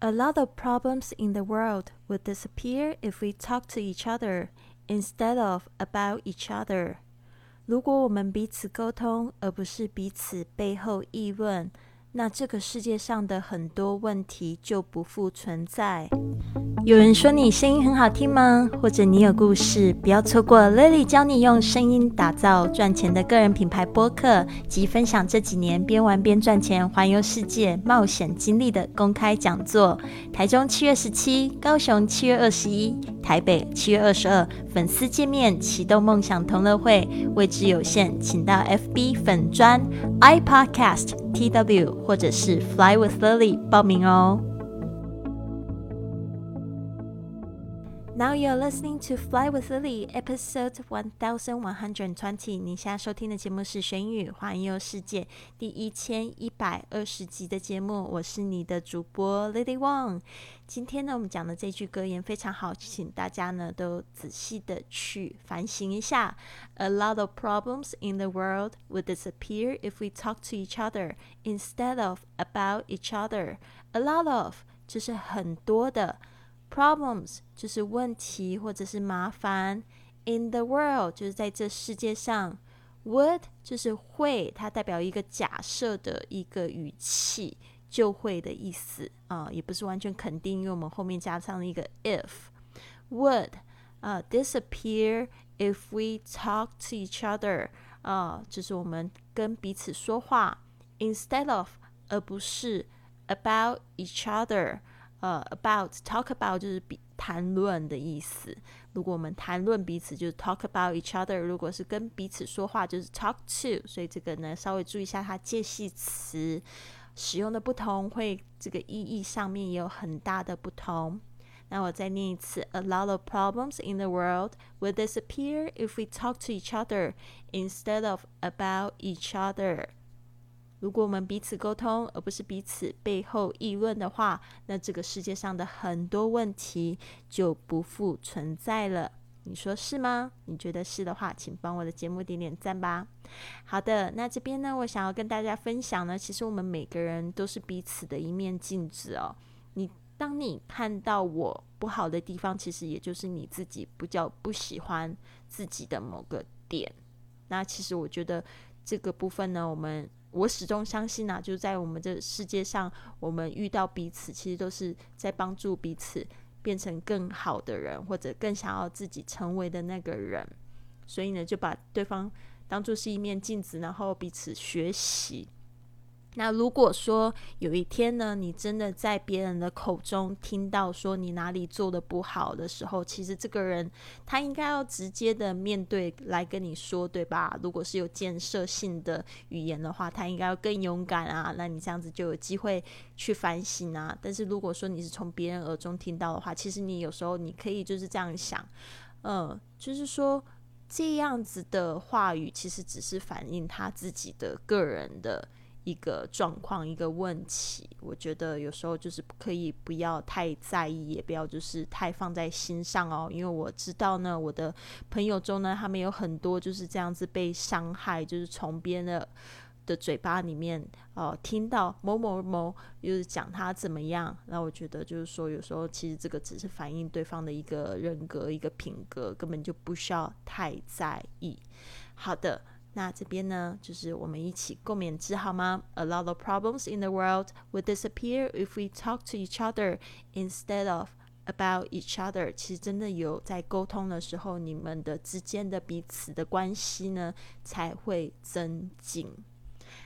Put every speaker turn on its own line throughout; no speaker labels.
A lot of problems in the world would disappear if we talk to each other instead of about each other. 如果我们彼此沟通，而不是彼此背后议论，那这个世界上的很多问题就不复存在。 有人说你声音很好听吗？或者你有故事？不要错过 Lily 教你用声音打造赚钱的个人品牌播客及分享这几年边玩边赚钱、环游世界冒险经历的公开讲座。台中七月十七，高雄七月二十一，台北七月二十二，粉丝见面启动梦想同乐会，位置有限，请到 FB 粉专 iPodcast TW 或者是 Fly with Lily 报名哦。Now you're listening to Fly with Lily, episode one thousand one hundred twenty。你现在收听的节目是《玄宇环游世界》第一千一百二十集的节目。我是你的主播 Lily Wang。今天呢，我们讲的这句格言非常好，请大家呢都仔细的去反省一下。A lot of problems in the world would disappear if we talk to each other instead of about each other. A lot of 就是很多的。 Problems 就是问题或者是麻烦，in the world 就是在这世界上，would 就是会，它代表一个假设的一个语气，就会的意思啊，也不是完全肯定，因为我们后面加上了一个 if，would 啊 disappear if we talk to each other 啊，就是我们跟彼此说话，instead of 而不是 about each other。 呃，about talk about 就是比谈论的意思。如果我们谈论彼此，就是 talk about each other。如果是跟彼此说话，就是 talk to。所以这个呢，稍微注意一下它介系词使用的不同，会这个意义上面也有很大的不同。那我再念一次：A lot of problems in the world will disappear if we talk to each other instead of about each other。如果我们彼此沟通，而不是彼此背后议论的话，那这个世界上的很多问题就不复存在了。你说是吗？你觉得是的话，请帮我的节目点点赞吧。好的，那这边呢，我想要跟大家分享呢，其实我们每个人都是彼此的一面镜子哦。你当你看到我不好的地方，其实也就是你自己不叫不喜欢自己的某个点。那其实我觉得这个部分呢，我们。我始终相信啊，就在我们这世界上，我们遇到彼此，其实都是在帮助彼此变成更好的人，或者更想要自己成为的那个人。所以呢，就把对方当做是一面镜子，然后彼此学习。那如果说有一天呢，你真的在别人的口中听到说你哪里做的不好的时候，其实这个人他应该要直接的面对来跟你说，对吧？如果是有建设性的语言的话，他应该要更勇敢啊。那你这样子就有机会去反省啊。但是如果说你是从别人耳中听到的话，其实你有时候你可以就是这样想，嗯，就是说这样子的话语其实只是反映他自己的个人的。一个状况，一个问题，我觉得有时候就是可以不要太在意，也不要就是太放在心上哦。因为我知道呢，我的朋友中呢，他们有很多就是这样子被伤害，就是从别人的的嘴巴里面哦听到某某某就是讲他怎么样。那我觉得就是说，有时候其实这个只是反映对方的一个人格、一个品格，根本就不需要太在意。好的。那这边呢，就是我们一起共勉之好吗？A lot of problems in the world would disappear if we talk to each other instead of about each other。其实真的有在沟通的时候，你们的之间的彼此的关系呢才会增进。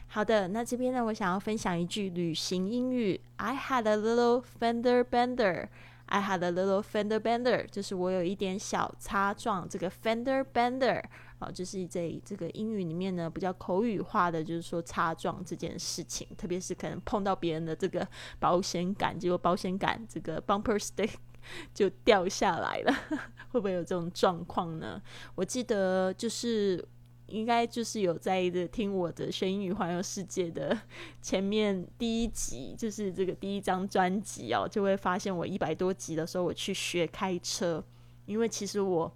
好的，那这边呢，我想要分享一句旅行英语：I had a little fender bender。I had a little fender bender，就是我有一点小擦撞。这个 fender bender。啊，就是在这个英语里面呢，比较口语化的，就是说擦撞这件事情，特别是可能碰到别人的这个保险杆，结果保险杆这个 bumper stick 就掉下来了，会不会有这种状况呢？我记得就是应该就是有在的听我的学英语环游世界的前面第一集，就是这个第一张专辑哦，就会发现我一百多集的时候，我去学开车，因为其实我。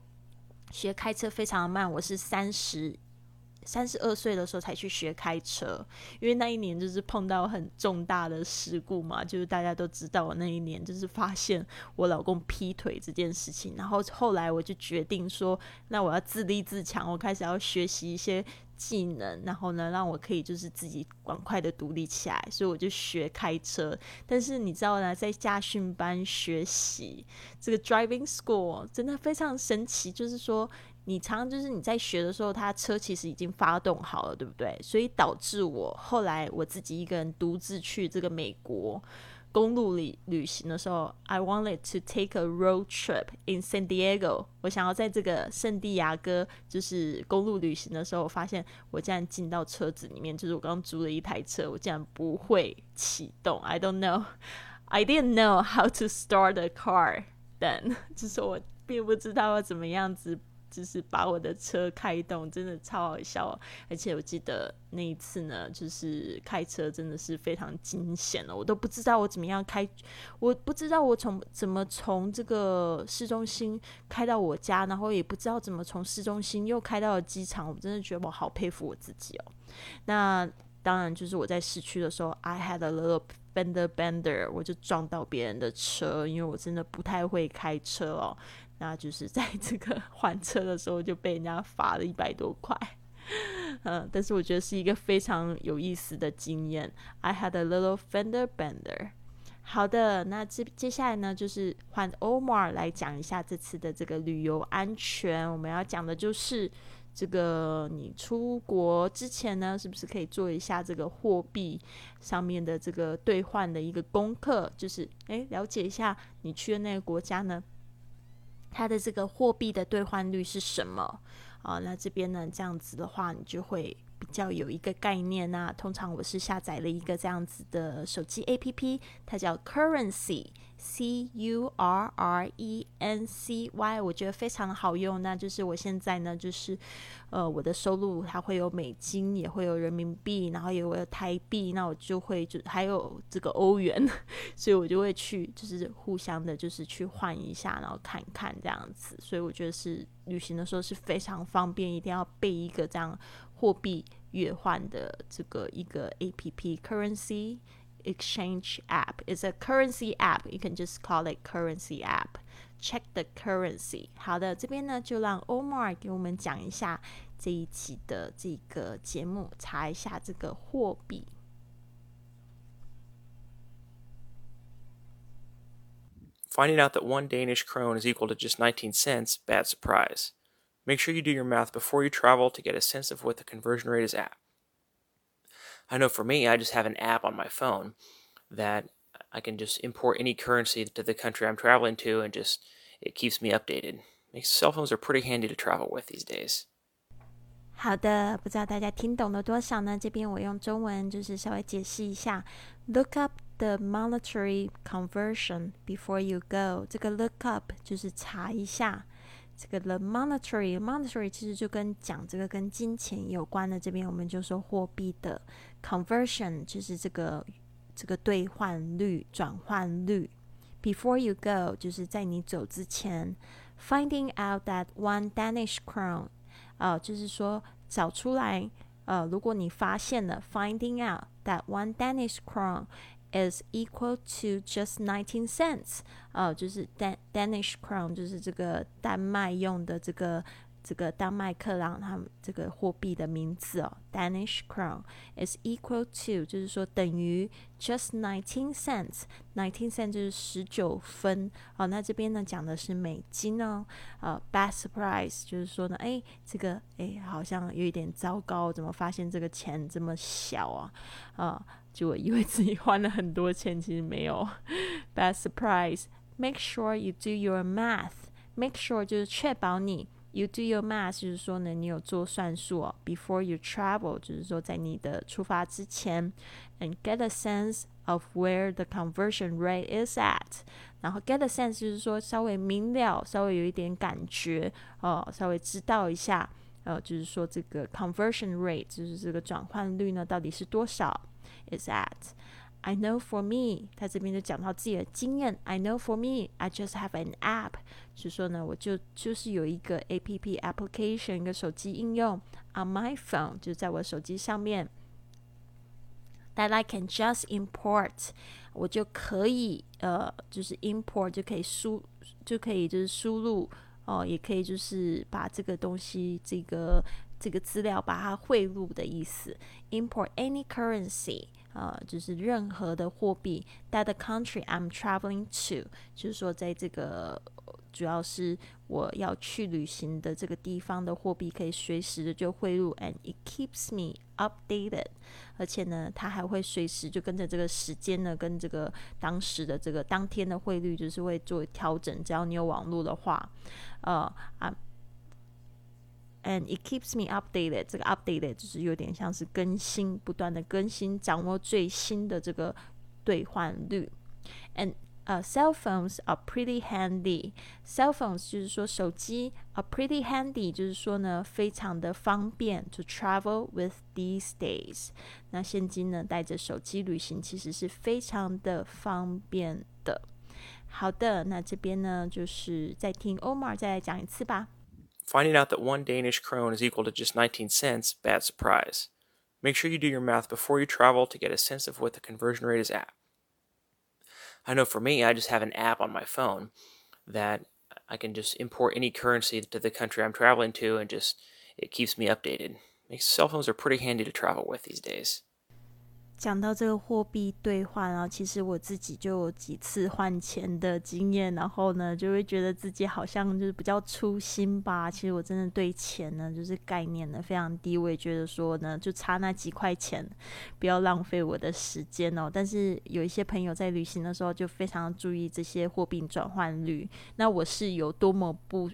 学开车非常的慢，我是三十三十二岁的时候才去学开车，因为那一年就是碰到很重大的事故嘛，就是大家都知道我那一年就是发现我老公劈腿这件事情，然后后来我就决定说，那我要自立自强，我开始要学习一些技能，然后呢，让我可以就是自己赶快的独立起来，所以我就学开车。但是你知道呢，在驾训班学习这个 driving school 真的非常神奇，就是说。你常常就是你在学的时候，他车其实已经发动好了，对不对？所以导致我后来我自己一个人独自去这个美国公路里旅行的时候，I wanted to take a road trip in San Diego。我想要在这个圣地亚哥就是公路旅行的时候，我发现我竟然进到车子里面，就是我刚刚租了一台车，我竟然不会启动。I don't know, I didn't know how to start a car then，就是我并不知道要怎么样子。就是把我的车开动，真的超好笑哦。而且我记得那一次呢，就是开车真的是非常惊险了，我都不知道我怎么样开，我不知道我从怎么从这个市中心开到我家，然后也不知道怎么从市中心又开到了机场。我真的觉得我好佩服我自己哦。那当然就是我在市区的时候，I had a little fender bender，我就撞到别人的车，因为我真的不太会开车哦。那就是在这个 还车的时候就被人家罚了一百多块，嗯，但是我觉得是一个非常有意思的经验。I had a little fender bender。好的，那接接下来呢，就是换 Omar 来讲一下这次的这个旅游安全。我们要讲的就是这个你出国之前呢，是不是可以做一下这个货币上面的这个兑换的一个功课？就是诶，了解一下你去的那个国家呢。它的这个货币的兑换率是什么啊？那这边呢，这样子的话，你就会比较有一个概念呐。通常我是下载了一个这样子的手机 APP，它叫 Currency。C U R R E N C Y，我觉得非常好用。那就是我现在呢，就是呃，我的收入它会有美金，也会有人民币，然后也会有台币，那我就会就还有这个欧元，所以我就会去就是互相的，就是去换一下，然后看看这样子。所以我觉得是旅行的时候是非常方便，一定要备一个这样货币兑换的这个一个 A P P Currency。exchange app. It's a currency app. You can just call it currency app. Check the currency. 好的，这边呢就让 Omar 给我们讲一下这一期的这个节目，查一下这个货币。
Finding out that one Danish krone is equal to just 19 cents, bad surprise. Make sure you do your math before you travel to get a sense of what the conversion rate is at. I know for me, I just have an app on my phone that I can just import any currency to the country I'm traveling to and just it keeps me updated. Makes cell phones are pretty handy to travel with these days.
好的，不知道大家听懂了多少呢？这边我用中文就是稍微解释一下。Look up the monetary conversion before you go。这个 look up 就是查一下。 这个 the monetary monetary 其实就跟讲这个跟金钱有关的，这边我们就说货币的 conversion 就是这个这个兑换率转换率。Before you go 就是在你走之前，finding out that one Danish crown 啊，就是说找出来呃，如果你发现了 finding out that one Danish crown is equal to just nineteen cents，呃，就是 Dan Danish crown，就是这个丹麦用的这个这个丹麦克朗，他们这个货币的名字哦，Danish crown is equal to，就是说等于 just nineteen cents，nineteen cents 就是十九分哦。那这边呢讲的是美金哦，呃，bad surprise 就是说呢，哎，这个哎好像有一点糟糕，怎么发现这个钱这么小啊？啊。就我以为自己花了很多钱，其实没有。Bad surprise. Make sure you do your math. Make sure 就是确保你 you do your math，就是说呢，你有做算术哦。Before you travel，就是说在你的出发之前，and get a sense of where the conversion rate is at。然后 get a sense 就是说稍微明了，稍微有一点感觉哦，稍微知道一下， 呃，就是说这个 conversion rate，就是这个转换率呢，到底是多少？is at. I know for me，他这边就讲到自己的经验。I know for me, I just have an app，就说呢，我就就是有一个 A P P application，一个手机应用 on my phone，就在我手机上面。That I can just import，我就可以呃，就是 import 就可以输，就可以就是输入 哦，也可以就是把这个东西这个这个资料把它汇入的意思。Import any currency。呃，就是任何的货币，that the country I'm traveling to，就是说在这个主要是我要去旅行的这个地方的货币可以随时的就汇入，and it keeps me updated，而且呢，它还会随时就跟着这个时间呢，跟这个当时的这个当天的汇率就是会做调整，只要你有网络的话，呃啊。And it keeps me updated。这个 updated 就是有点像是更新，不断的更新，掌握最新的这个兑换率。And 呃，cell phones are pretty handy。cell phones 就是说手机，are pretty handy 就是说呢，非常的方便 to travel with these days。那现今呢，带着手机旅行其实是非常的方便的。好的，那这边呢，就是再听 Omar 再来讲一次吧。
Finding out that one Danish krone is equal to just 19 cents, bad surprise. Make sure you do your math before you travel to get a sense of what the conversion rate is at. I know for me, I just have an app on my phone that I can just import any currency to the country I'm traveling to and just it keeps me updated. Cell phones are pretty handy to travel with these days.
讲到这个货币兑换啊，其实我自己就有几次换钱的经验，然后呢，就会觉得自己好像就是比较粗心吧。其实我真的对钱呢，就是概念呢非常低，我也觉得说呢，就差那几块钱，不要浪费我的时间哦。但是有一些朋友在旅行的时候就非常注意这些货币转换率，那我是有多么不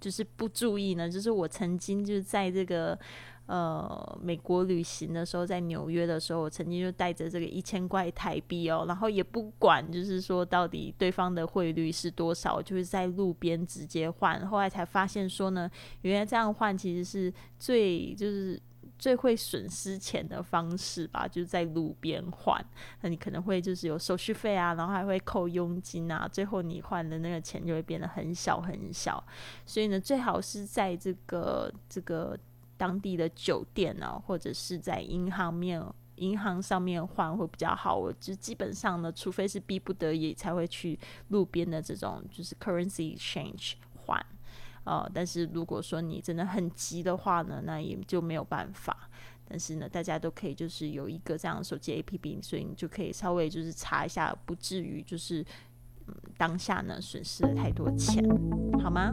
就是不注意呢？就是我曾经就是在这个。呃，美国旅行的时候，在纽约的时候，我曾经就带着这个一千块台币哦，然后也不管，就是说到底对方的汇率是多少，就是在路边直接换。后来才发现说呢，原来这样换其实是最就是最会损失钱的方式吧，就是在路边换。那你可能会就是有手续费啊，然后还会扣佣金啊，最后你换的那个钱就会变得很小很小。所以呢，最好是在这个这个。当地的酒店呢，或者是在银行面银行上面换会比较好。我就基本上呢，除非是逼不得已才会去路边的这种就是 currency exchange 换。呃，但是如果说你真的很急的话呢，那也就没有办法。但是呢，大家都可以就是有一个这样的手机 APP，所以你就可以稍微就是查一下，不至于就是嗯当下呢损失了太多钱，好吗？